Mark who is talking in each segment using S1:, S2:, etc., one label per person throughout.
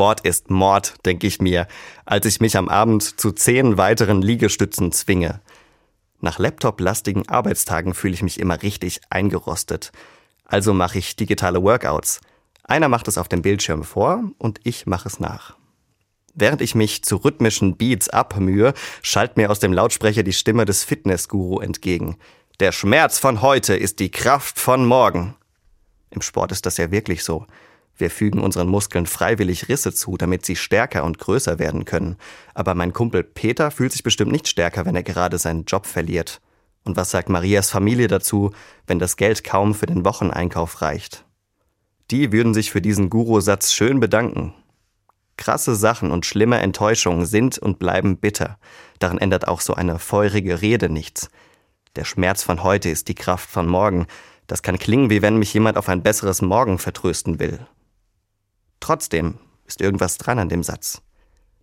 S1: Sport ist Mord, denke ich mir, als ich mich am Abend zu zehn weiteren Liegestützen zwinge. Nach laptop-lastigen Arbeitstagen fühle ich mich immer richtig eingerostet. Also mache ich digitale Workouts. Einer macht es auf dem Bildschirm vor und ich mache es nach. Während ich mich zu rhythmischen Beats abmühe, schallt mir aus dem Lautsprecher die Stimme des Fitnessguru entgegen. Der Schmerz von heute ist die Kraft von morgen. Im Sport ist das ja wirklich so. Wir fügen unseren Muskeln freiwillig Risse zu, damit sie stärker und größer werden können. Aber mein Kumpel Peter fühlt sich bestimmt nicht stärker, wenn er gerade seinen Job verliert. Und was sagt Marias Familie dazu, wenn das Geld kaum für den Wocheneinkauf reicht? Die würden sich für diesen Guru-Satz schön bedanken. Krasse Sachen und schlimme Enttäuschungen sind und bleiben bitter. Daran ändert auch so eine feurige Rede nichts. Der Schmerz von heute ist die Kraft von morgen. Das kann klingen, wie wenn mich jemand auf ein besseres Morgen vertrösten will. Trotzdem ist irgendwas dran an dem Satz.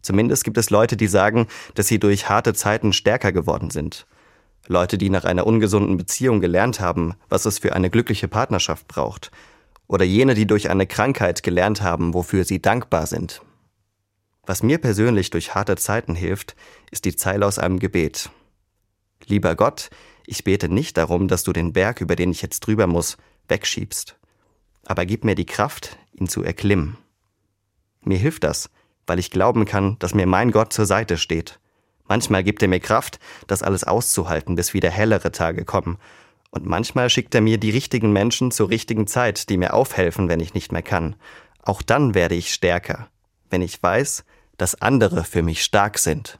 S1: Zumindest gibt es Leute, die sagen, dass sie durch harte Zeiten stärker geworden sind. Leute, die nach einer ungesunden Beziehung gelernt haben, was es für eine glückliche Partnerschaft braucht. Oder jene, die durch eine Krankheit gelernt haben, wofür sie dankbar sind. Was mir persönlich durch harte Zeiten hilft, ist die Zeile aus einem Gebet. Lieber Gott, ich bete nicht darum, dass du den Berg, über den ich jetzt drüber muss, wegschiebst. Aber gib mir die Kraft, ihn zu erklimmen. Mir hilft das, weil ich glauben kann, dass mir mein Gott zur Seite steht. Manchmal gibt er mir Kraft, das alles auszuhalten, bis wieder hellere Tage kommen. Und manchmal schickt er mir die richtigen Menschen zur richtigen Zeit, die mir aufhelfen, wenn ich nicht mehr kann. Auch dann werde ich stärker, wenn ich weiß, dass andere für mich stark sind.